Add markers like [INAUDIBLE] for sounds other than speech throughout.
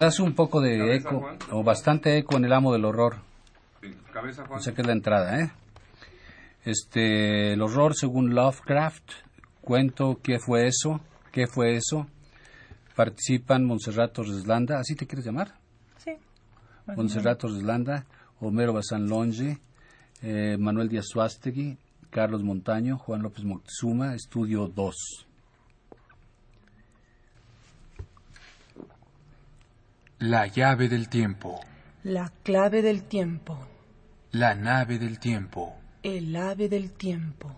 Hace un poco de Cabeza, eco, Juan. o bastante eco en el amo del horror. Sí, Cabeza, Juan. O sea que es la entrada, ¿eh? Este, el horror según Lovecraft, cuento qué fue eso, qué fue eso. Participan Montserrat Torreslanda, ¿así te quieres llamar? Sí. Montserrat Torreslanda, Homero Bazán Longe, eh, Manuel Díaz Suástegui, Carlos Montaño, Juan López Moctezuma, Estudio 2. La llave del tiempo. La clave del tiempo. La nave del tiempo. El ave del tiempo.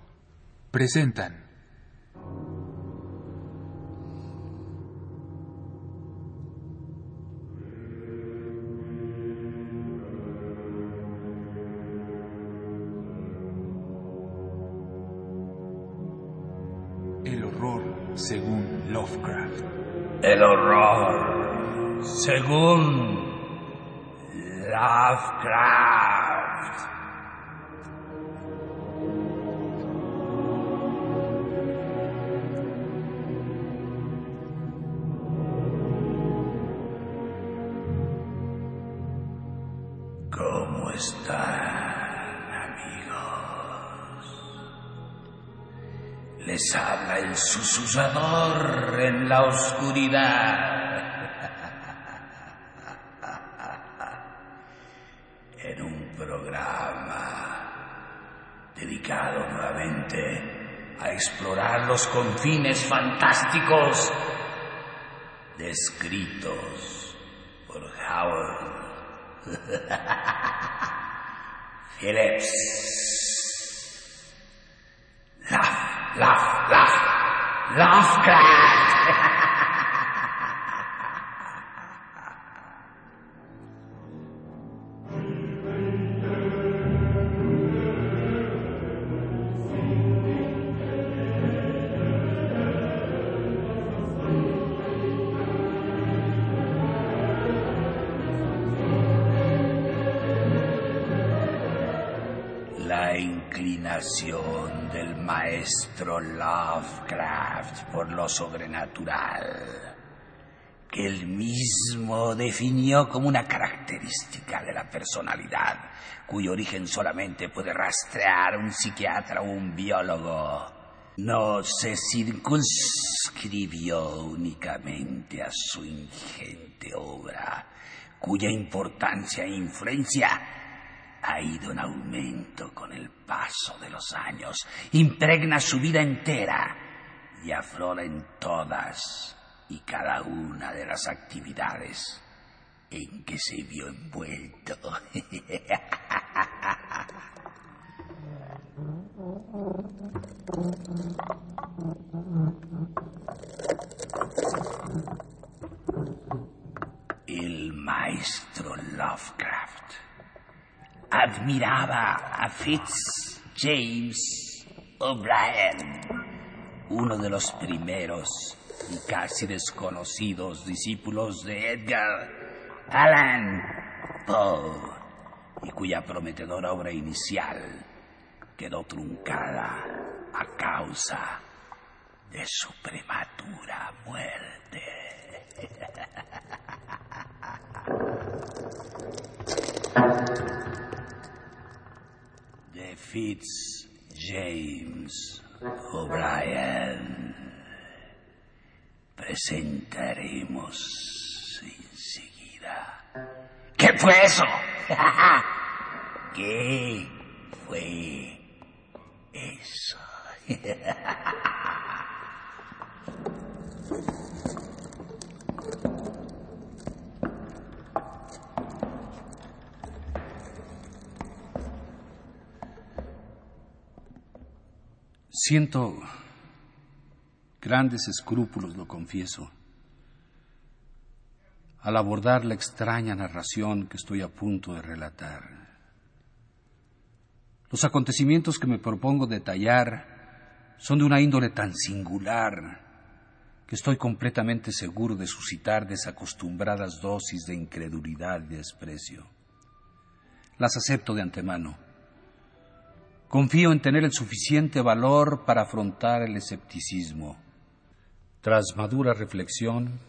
Presentan. El horror según Lovecraft. El horror, según Lovecraft. ¿Cómo están, amigos? Les habla el susurrador en la oscuridad. Los confines fantásticos descritos por Howard [LAUGHS] Phillips. Love, love, love, Lovecraft. Lovecraft por lo sobrenatural, que él mismo definió como una característica de la personalidad, cuyo origen solamente puede rastrear un psiquiatra o un biólogo, no se circunscribió únicamente a su ingente obra, cuya importancia e influencia ha ido en aumento con el paso de los años, impregna su vida entera y aflora en todas y cada una de las actividades en que se vio envuelto. [LAUGHS] El maestro Lovecraft admiraba a Fitz James O'Brien, uno de los primeros y casi desconocidos discípulos de Edgar Allan Poe, y cuya prometedora obra inicial quedó truncada a causa de su prematura muerte. [LAUGHS] Fitz James O'Brien. Presentaremos enseguida. ¿Qué fue eso? [LAUGHS] ¿Qué fue eso? [LAUGHS] Siento grandes escrúpulos, lo confieso, al abordar la extraña narración que estoy a punto de relatar. Los acontecimientos que me propongo detallar son de una índole tan singular que estoy completamente seguro de suscitar desacostumbradas dosis de incredulidad y desprecio. Las acepto de antemano. Confío en tener el suficiente valor para afrontar el escepticismo. Tras madura reflexión,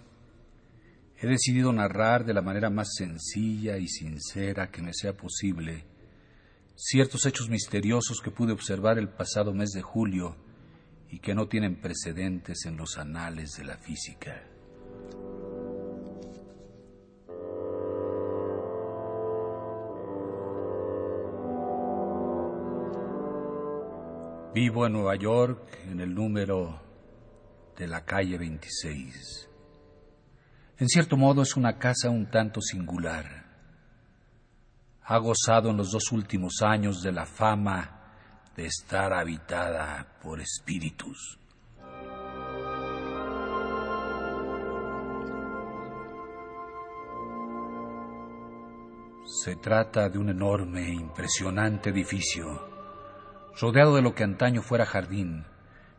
he decidido narrar de la manera más sencilla y sincera que me sea posible ciertos hechos misteriosos que pude observar el pasado mes de julio y que no tienen precedentes en los anales de la física. Vivo en Nueva York en el número de la calle 26. En cierto modo es una casa un tanto singular. Ha gozado en los dos últimos años de la fama de estar habitada por espíritus. Se trata de un enorme e impresionante edificio rodeado de lo que antaño fuera jardín,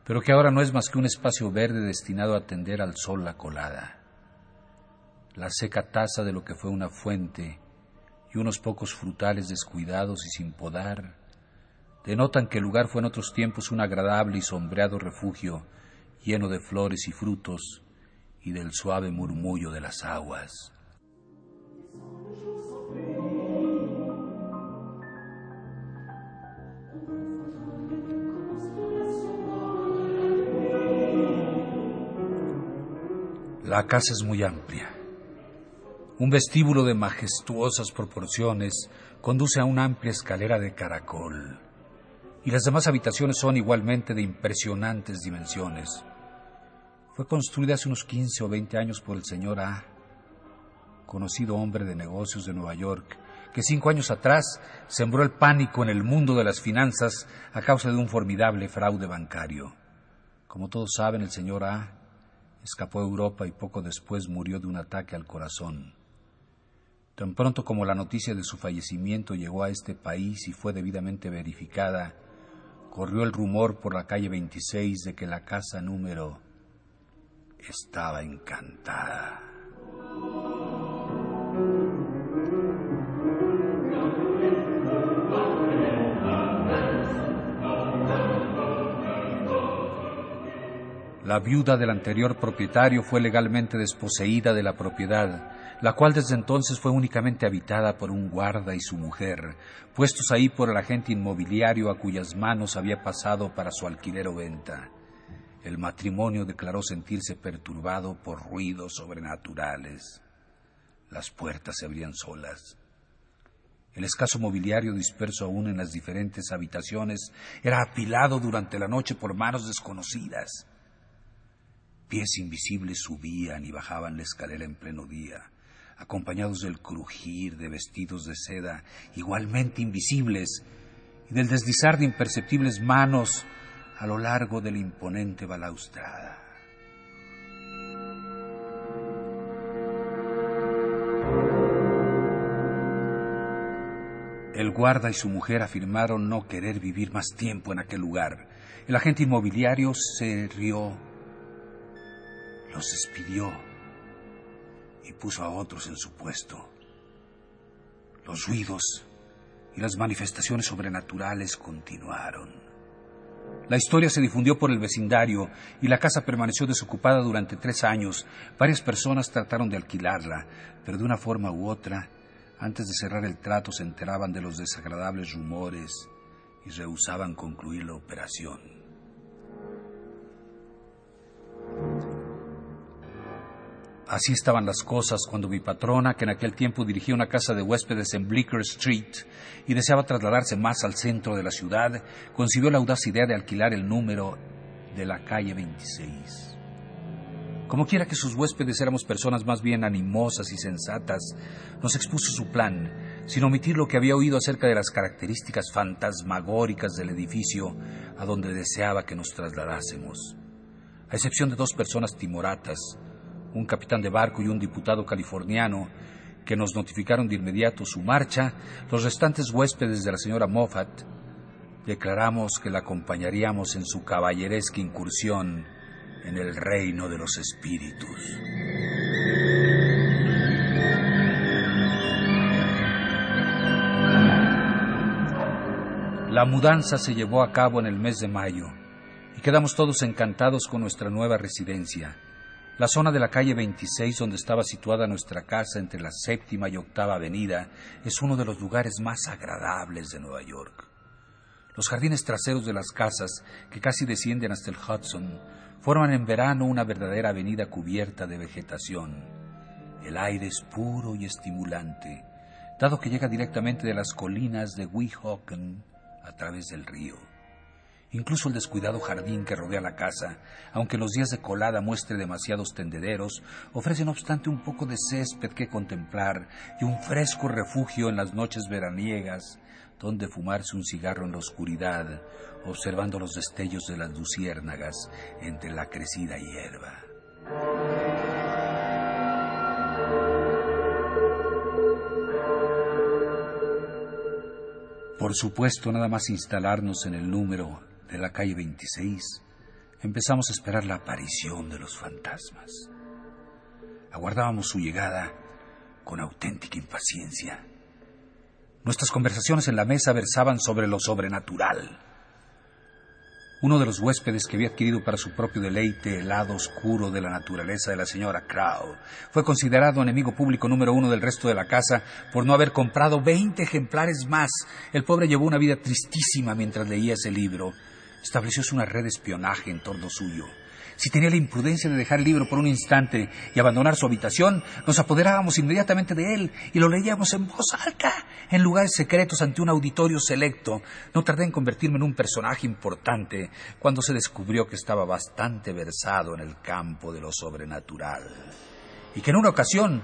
pero que ahora no es más que un espacio verde destinado a atender al sol la colada. La seca taza de lo que fue una fuente y unos pocos frutales descuidados y sin podar denotan que el lugar fue en otros tiempos un agradable y sombreado refugio lleno de flores y frutos y del suave murmullo de las aguas. La casa es muy amplia. Un vestíbulo de majestuosas proporciones conduce a una amplia escalera de caracol. Y las demás habitaciones son igualmente de impresionantes dimensiones. Fue construida hace unos 15 o 20 años por el señor A, conocido hombre de negocios de Nueva York, que cinco años atrás sembró el pánico en el mundo de las finanzas a causa de un formidable fraude bancario. Como todos saben, el señor A escapó a Europa y poco después murió de un ataque al corazón. Tan pronto como la noticia de su fallecimiento llegó a este país y fue debidamente verificada, corrió el rumor por la calle 26 de que la casa número estaba encantada. La viuda del anterior propietario fue legalmente desposeída de la propiedad, la cual desde entonces fue únicamente habitada por un guarda y su mujer, puestos ahí por el agente inmobiliario a cuyas manos había pasado para su alquiler o venta. El matrimonio declaró sentirse perturbado por ruidos sobrenaturales. Las puertas se abrían solas. El escaso mobiliario disperso aún en las diferentes habitaciones era apilado durante la noche por manos desconocidas. Pies invisibles subían y bajaban la escalera en pleno día, acompañados del crujir de vestidos de seda igualmente invisibles y del deslizar de imperceptibles manos a lo largo de la imponente balaustrada. El guarda y su mujer afirmaron no querer vivir más tiempo en aquel lugar. El agente inmobiliario se rió los despidió y puso a otros en su puesto. Los ruidos y las manifestaciones sobrenaturales continuaron. La historia se difundió por el vecindario y la casa permaneció desocupada durante tres años. Varias personas trataron de alquilarla, pero de una forma u otra, antes de cerrar el trato se enteraban de los desagradables rumores y rehusaban concluir la operación. Así estaban las cosas cuando mi patrona, que en aquel tiempo dirigía una casa de huéspedes en Bleecker Street y deseaba trasladarse más al centro de la ciudad, concibió la audaz idea de alquilar el número de la calle 26. Como quiera que sus huéspedes éramos personas más bien animosas y sensatas, nos expuso su plan, sin omitir lo que había oído acerca de las características fantasmagóricas del edificio a donde deseaba que nos trasladásemos. A excepción de dos personas timoratas, un capitán de barco y un diputado californiano, que nos notificaron de inmediato su marcha, los restantes huéspedes de la señora Moffat, declaramos que la acompañaríamos en su caballeresca incursión en el reino de los espíritus. La mudanza se llevó a cabo en el mes de mayo y quedamos todos encantados con nuestra nueva residencia La zona de la calle 26 donde estaba situada nuestra casa entre la séptima y octava avenida es uno de los lugares más agradables de Nueva York. Los jardines traseros de las casas, que casi descienden hasta el Hudson, forman en verano una verdadera avenida cubierta de vegetación. El aire es puro y estimulante, dado que llega directamente de las colinas de Weehawken a través del río. Incluso el descuidado jardín que rodea la casa, aunque los días de colada muestre demasiados tendederos, ofrece no obstante un poco de césped que contemplar y un fresco refugio en las noches veraniegas, donde fumarse un cigarro en la oscuridad, observando los destellos de las luciérnagas entre la crecida hierba. Por supuesto, nada más instalarnos en el número de la calle 26, empezamos a esperar la aparición de los fantasmas. Aguardábamos su llegada con auténtica impaciencia. Nuestras conversaciones en la mesa versaban sobre lo sobrenatural. Uno de los huéspedes que había adquirido para su propio deleite el lado oscuro de la naturaleza de la señora Crow fue considerado enemigo público número uno del resto de la casa por no haber comprado veinte ejemplares más. El pobre llevó una vida tristísima mientras leía ese libro. Establecióse una red de espionaje en torno suyo. Si tenía la imprudencia de dejar el libro por un instante y abandonar su habitación, nos apoderábamos inmediatamente de él y lo leíamos en voz alta, en lugares secretos ante un auditorio selecto. No tardé en convertirme en un personaje importante cuando se descubrió que estaba bastante versado en el campo de lo sobrenatural. Y que en una ocasión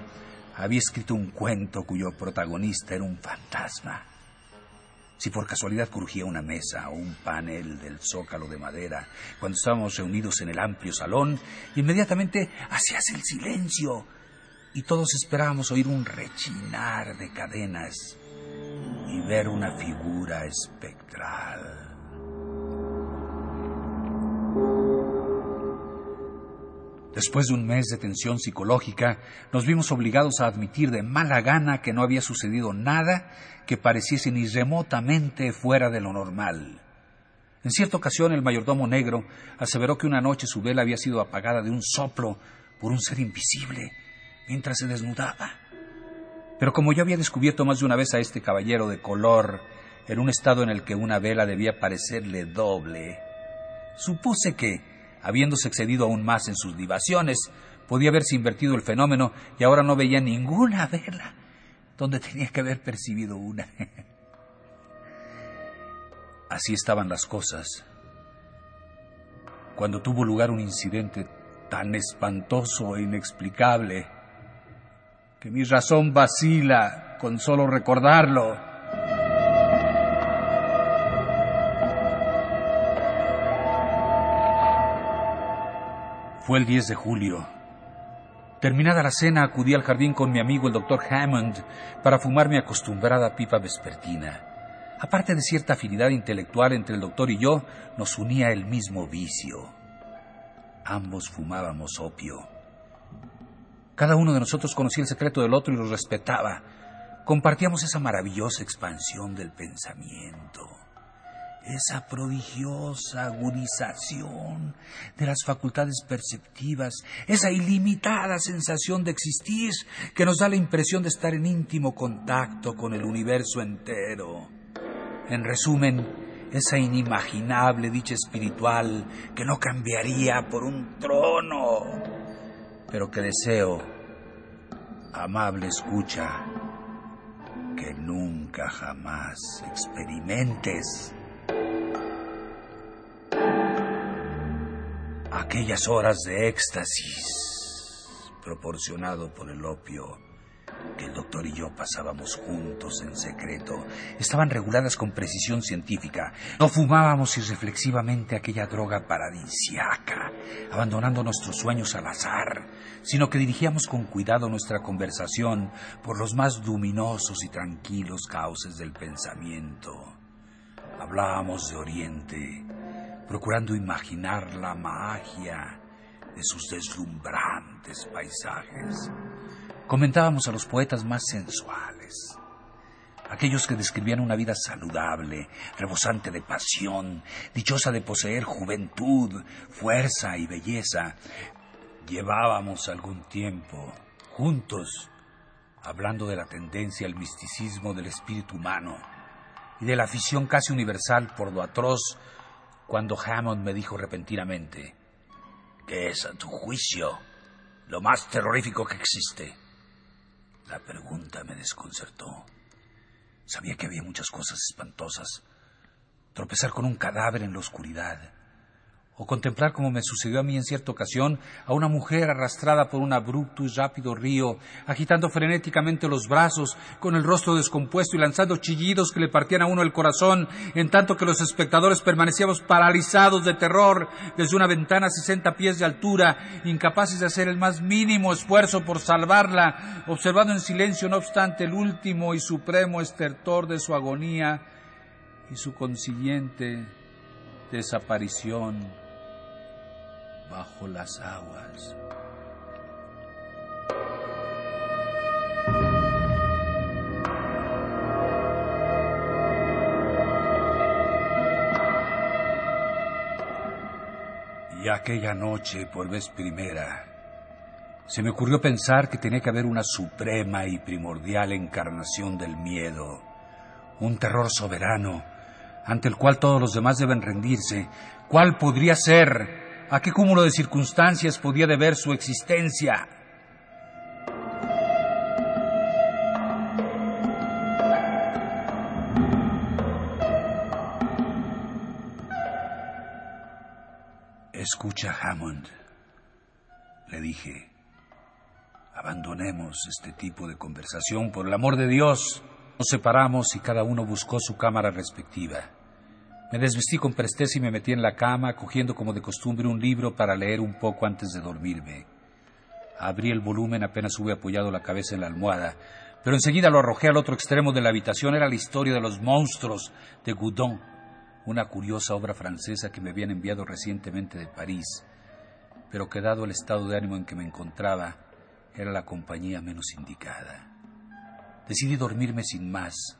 había escrito un cuento cuyo protagonista era un fantasma. Si por casualidad crujía una mesa o un panel del zócalo de madera cuando estábamos reunidos en el amplio salón, inmediatamente hacíase el silencio y todos esperábamos oír un rechinar de cadenas y ver una figura espectral. Después de un mes de tensión psicológica, nos vimos obligados a admitir de mala gana que no había sucedido nada que pareciese ni remotamente fuera de lo normal. En cierta ocasión el mayordomo negro aseveró que una noche su vela había sido apagada de un soplo por un ser invisible mientras se desnudaba. Pero como yo había descubierto más de una vez a este caballero de color en un estado en el que una vela debía parecerle doble, supuse que, habiéndose excedido aún más en sus libaciones, podía haberse invertido el fenómeno y ahora no veía ninguna vela donde tenía que haber percibido una. [LAUGHS] Así estaban las cosas. Cuando tuvo lugar un incidente tan espantoso e inexplicable que mi razón vacila con solo recordarlo. Fue el 10 de julio. Terminada la cena, acudí al jardín con mi amigo el doctor Hammond para fumar mi acostumbrada pipa vespertina. Aparte de cierta afinidad intelectual entre el doctor y yo, nos unía el mismo vicio. Ambos fumábamos opio. Cada uno de nosotros conocía el secreto del otro y lo respetaba. Compartíamos esa maravillosa expansión del pensamiento esa prodigiosa agudización de las facultades perceptivas, esa ilimitada sensación de existir que nos da la impresión de estar en íntimo contacto con el universo entero. En resumen, esa inimaginable dicha espiritual que no cambiaría por un trono, pero que deseo, amable escucha, que nunca jamás experimentes. Aquellas horas de éxtasis proporcionado por el opio que el doctor y yo pasábamos juntos en secreto estaban reguladas con precisión científica. No fumábamos irreflexivamente aquella droga paradisiaca, abandonando nuestros sueños al azar, sino que dirigíamos con cuidado nuestra conversación por los más luminosos y tranquilos cauces del pensamiento. Hablábamos de Oriente, procurando imaginar la magia de sus deslumbrantes paisajes. Comentábamos a los poetas más sensuales, aquellos que describían una vida saludable, rebosante de pasión, dichosa de poseer juventud, fuerza y belleza, Llevábamos algún tiempo juntos hablando de la tendencia al misticismo del espíritu humano y de la afición casi universal por lo atroz cuando Hammond me dijo repentinamente, ¿qué es a tu juicio lo más terrorífico que existe? La pregunta me desconcertó. Sabía que había muchas cosas espantosas. Tropezar con un cadáver en la oscuridad, o contemplar como me sucedió a mí en cierta ocasión a una mujer arrastrada por un abrupto y rápido río, agitando frenéticamente los brazos, con el rostro descompuesto y lanzando chillidos que le partían a uno el corazón, en tanto que los espectadores permanecíamos paralizados de terror desde una ventana a sesenta pies de altura, incapaces de hacer el más mínimo esfuerzo por salvarla, observando en silencio, no obstante, el último y supremo estertor de su agonía y su consiguiente desaparición bajo las aguas. Y aquella noche, por vez primera, se me ocurrió pensar que tenía que haber una suprema y primordial encarnación del miedo, un terror soberano, ante el cual todos los demás deben rendirse. ¿Cuál podría ser? ¿A qué cúmulo de circunstancias podía deber su existencia? Escucha, Hammond, le dije, abandonemos este tipo de conversación por el amor de Dios. Nos separamos y cada uno buscó su cámara respectiva. Me desvestí con presteza y me metí en la cama, cogiendo como de costumbre un libro para leer un poco antes de dormirme. Abrí el volumen apenas hube apoyado la cabeza en la almohada, pero enseguida lo arrojé al otro extremo de la habitación. Era la historia de los monstruos de Goudon, una curiosa obra francesa que me habían enviado recientemente de París, pero que dado el estado de ánimo en que me encontraba, era la compañía menos indicada. Decidí dormirme sin más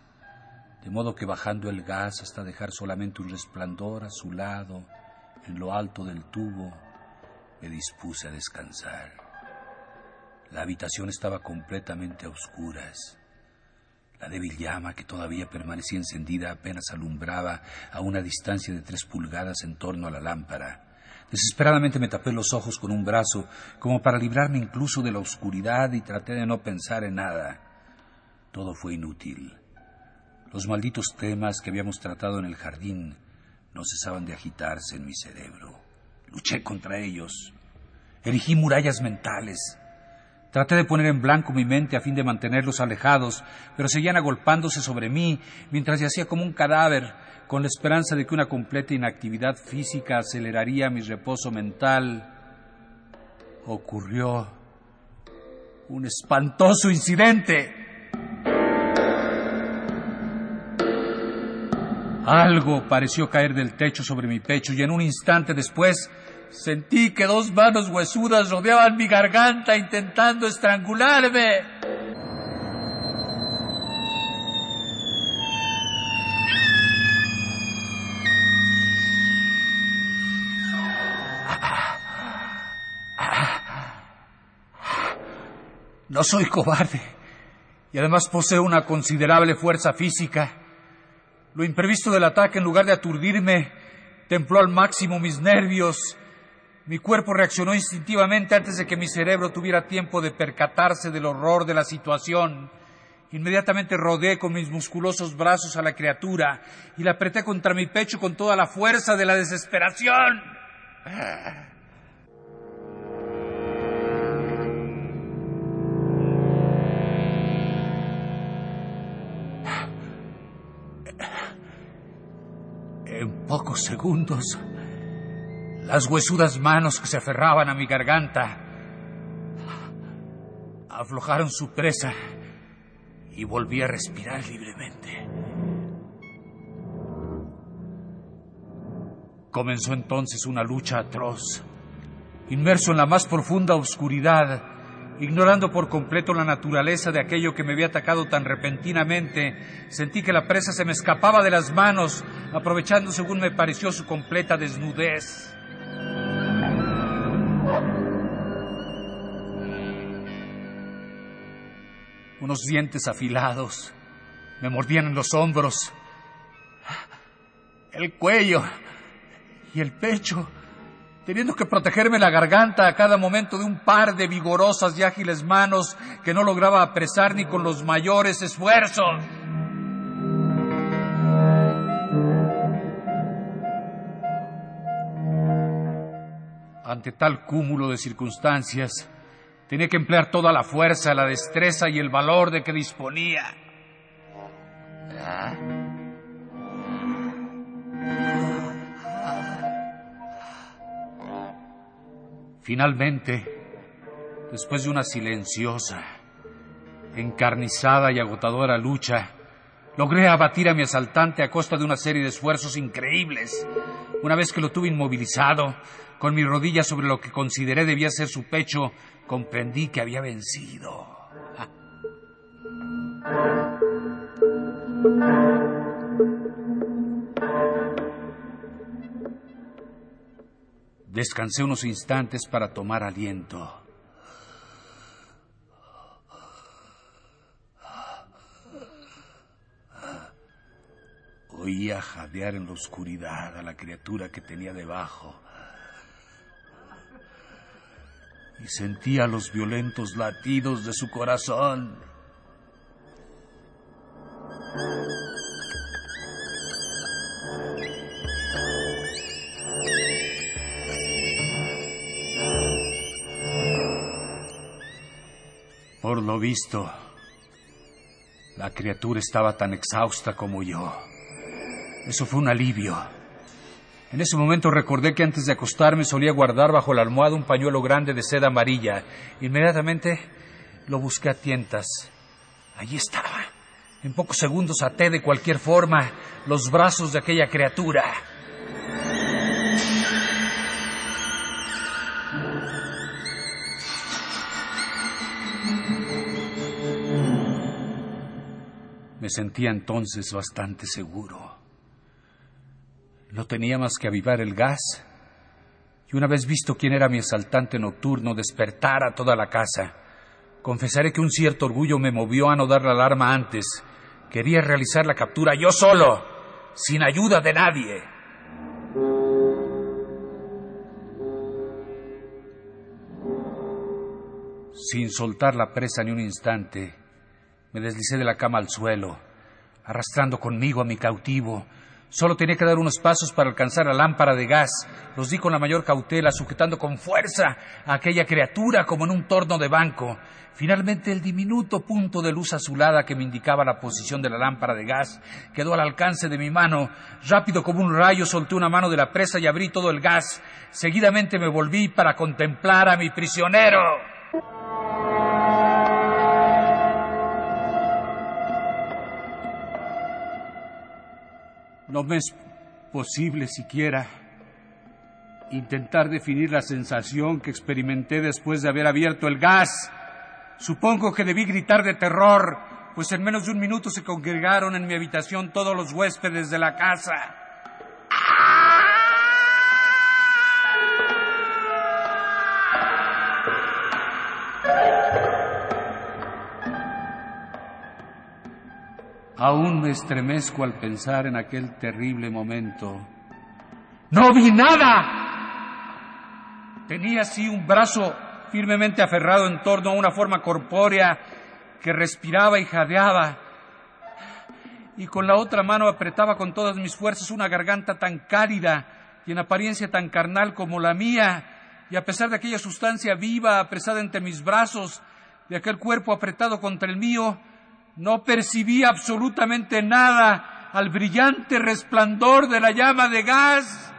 de modo que bajando el gas hasta dejar solamente un resplandor a su lado, en lo alto del tubo, me dispuse a descansar. La habitación estaba completamente a oscuras. La débil llama que todavía permanecía encendida apenas alumbraba a una distancia de tres pulgadas en torno a la lámpara. Desesperadamente me tapé los ojos con un brazo, como para librarme incluso de la oscuridad, y traté de no pensar en nada. Todo fue inútil. Los malditos temas que habíamos tratado en el jardín no cesaban de agitarse en mi cerebro. Luché contra ellos. Erigí murallas mentales. Traté de poner en blanco mi mente a fin de mantenerlos alejados, pero seguían agolpándose sobre mí mientras yacía como un cadáver, con la esperanza de que una completa inactividad física aceleraría mi reposo mental. Ocurrió un espantoso incidente. Algo pareció caer del techo sobre mi pecho y en un instante después sentí que dos manos huesudas rodeaban mi garganta intentando estrangularme. No soy cobarde y además poseo una considerable fuerza física. Lo imprevisto del ataque, en lugar de aturdirme, templó al máximo mis nervios. Mi cuerpo reaccionó instintivamente antes de que mi cerebro tuviera tiempo de percatarse del horror de la situación. Inmediatamente rodeé con mis musculosos brazos a la criatura y la apreté contra mi pecho con toda la fuerza de la desesperación. [LAUGHS] En pocos segundos, las huesudas manos que se aferraban a mi garganta aflojaron su presa y volví a respirar libremente. Comenzó entonces una lucha atroz. Inmerso en la más profunda oscuridad, Ignorando por completo la naturaleza de aquello que me había atacado tan repentinamente, sentí que la presa se me escapaba de las manos, aprovechando según me pareció su completa desnudez. Unos dientes afilados me mordían en los hombros, el cuello y el pecho teniendo que protegerme la garganta a cada momento de un par de vigorosas y ágiles manos que no lograba apresar ni con los mayores esfuerzos. Ante tal cúmulo de circunstancias, tenía que emplear toda la fuerza, la destreza y el valor de que disponía. Finalmente, después de una silenciosa, encarnizada y agotadora lucha, logré abatir a mi asaltante a costa de una serie de esfuerzos increíbles. Una vez que lo tuve inmovilizado, con mi rodilla sobre lo que consideré debía ser su pecho, comprendí que había vencido. Descansé unos instantes para tomar aliento. Oía jadear en la oscuridad a la criatura que tenía debajo. Y sentía los violentos latidos de su corazón. Por lo visto, la criatura estaba tan exhausta como yo. Eso fue un alivio. En ese momento recordé que antes de acostarme solía guardar bajo la almohada un pañuelo grande de seda amarilla. Inmediatamente lo busqué a tientas. Allí estaba. En pocos segundos até de cualquier forma los brazos de aquella criatura. Me sentía entonces bastante seguro. No tenía más que avivar el gas y una vez visto quién era mi asaltante nocturno, despertar a toda la casa. Confesaré que un cierto orgullo me movió a no dar la alarma antes. Quería realizar la captura yo solo, sin ayuda de nadie. Sin soltar la presa ni un instante, me deslicé de la cama al suelo, arrastrando conmigo a mi cautivo. Solo tenía que dar unos pasos para alcanzar la lámpara de gas. Los di con la mayor cautela, sujetando con fuerza a aquella criatura como en un torno de banco. Finalmente el diminuto punto de luz azulada que me indicaba la posición de la lámpara de gas quedó al alcance de mi mano. Rápido como un rayo solté una mano de la presa y abrí todo el gas. Seguidamente me volví para contemplar a mi prisionero. No me es posible siquiera intentar definir la sensación que experimenté después de haber abierto el gas. Supongo que debí gritar de terror, pues en menos de un minuto se congregaron en mi habitación todos los huéspedes de la casa. Aún me estremezco al pensar en aquel terrible momento. ¡No vi nada! Tenía así un brazo firmemente aferrado en torno a una forma corpórea que respiraba y jadeaba, y con la otra mano apretaba con todas mis fuerzas una garganta tan cálida y en apariencia tan carnal como la mía, y a pesar de aquella sustancia viva apresada entre mis brazos, de aquel cuerpo apretado contra el mío, no percibí absolutamente nada al brillante resplandor de la llama de gas,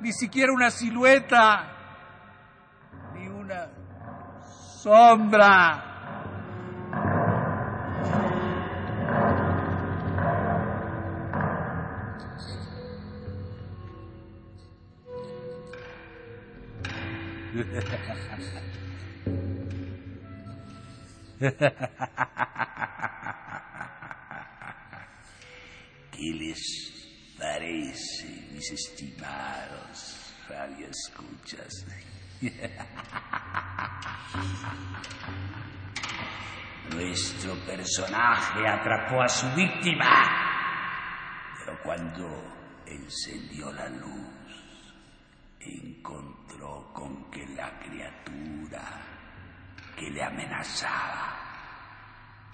ni siquiera una silueta, ni una sombra. [LAUGHS] ¿Qué les parece, mis estimados radioescuchas? Nuestro personaje atrapó a su víctima, pero cuando encendió la luz, encontró con que la criatura que le amenazaba,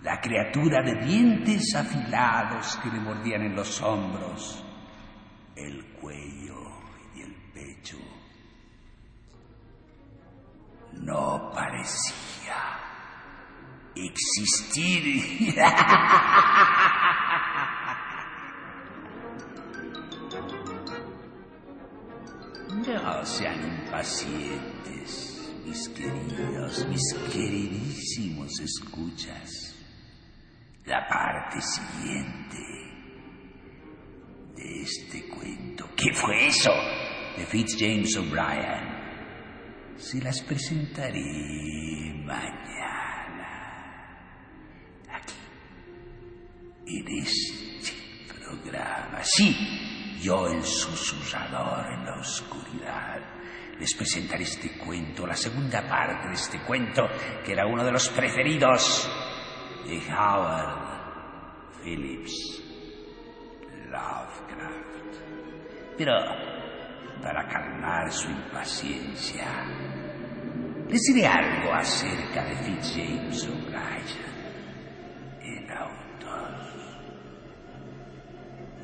la criatura de dientes afilados que le mordían en los hombros, el cuello y el pecho, no parecía existir. [LAUGHS] No sean impacientes, mis queridos, mis queridísimos escuchas. La parte siguiente de este cuento. ¿Qué fue eso? De Fitzjames O'Brien. Se las presentaré mañana. Aquí. En este programa. Sí, yo el susurrador en la oscuridad. Les presentaré este cuento, la segunda parte de este cuento, que era uno de los preferidos de Howard Phillips Lovecraft. Pero, para calmar su impaciencia, les diré algo acerca de Fitzjames O'Brien, el autor.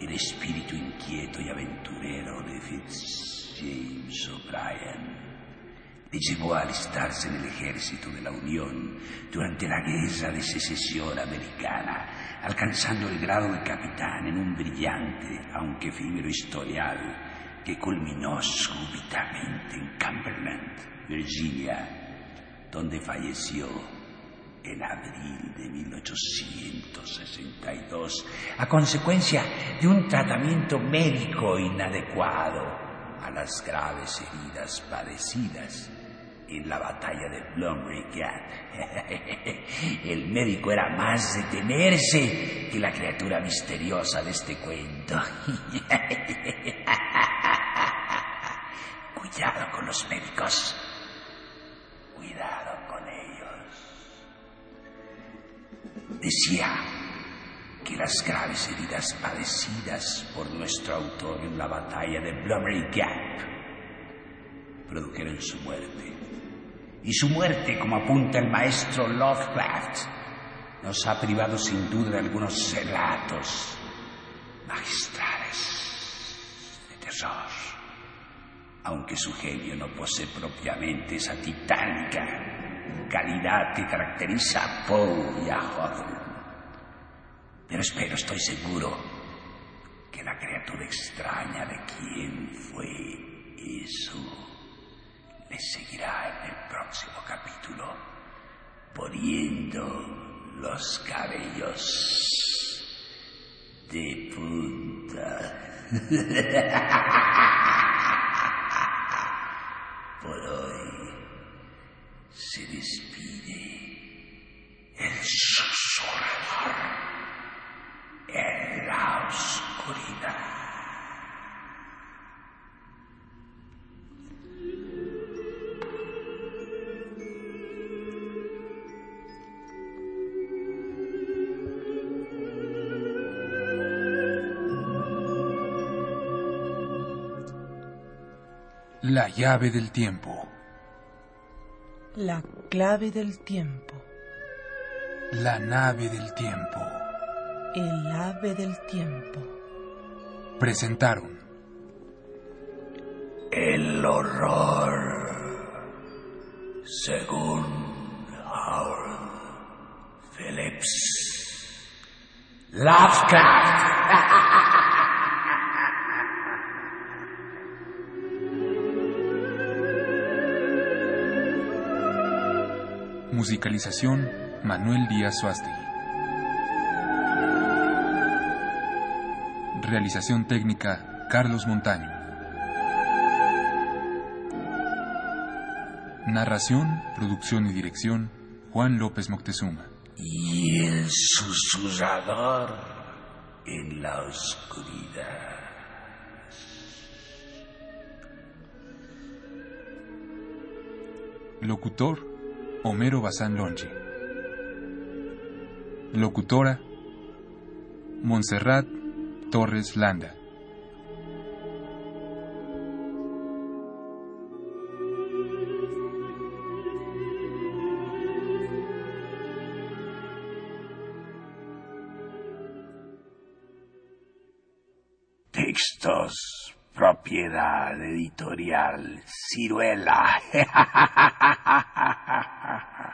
El espíritu inquieto y aventurero de Fitzjames O'Brien. Le llevó a alistarse en el ejército de la Unión durante la Guerra de Secesión Americana, alcanzando el grado de capitán en un brillante, aunque efímero historial que culminó súbitamente en Cumberland, Virginia, donde falleció en abril de 1862 a consecuencia de un tratamiento médico inadecuado a las graves heridas padecidas en la batalla de Plumbury Gap. [LAUGHS] El médico era más detenerse que la criatura misteriosa de este cuento. [LAUGHS] Cuidado con los médicos. Cuidado con ellos. Decía que las graves heridas padecidas por nuestro autor en la batalla de Blummery Gap produjeron su muerte. Y su muerte, como apunta el maestro Lovecraft, nos ha privado sin duda de algunos relatos magistrales de terror. Aunque su genio no posee propiamente esa titánica calidad que caracteriza a Poe y a Hawthorne. Pero espero, estoy seguro, que la criatura extraña de quien fue eso le seguirá en el próximo capítulo, poniendo los cabellos de punta. [LAUGHS] Por hoy se despide el susurrador en la oscuridad. La llave del tiempo. La clave del tiempo. La nave del tiempo. El ave del tiempo. Presentaron El horror, según Howard Phillips Lovecraft. Musicalización Manuel Díaz Suasti. Realización técnica Carlos Montaño. Narración, producción y dirección Juan López Moctezuma. Y el susurrador en la oscuridad. Locutor Homero Bazán Lonchi. Locutora Montserrat Torres Landa. Textos, propiedad editorial, ciruela. [LAUGHS]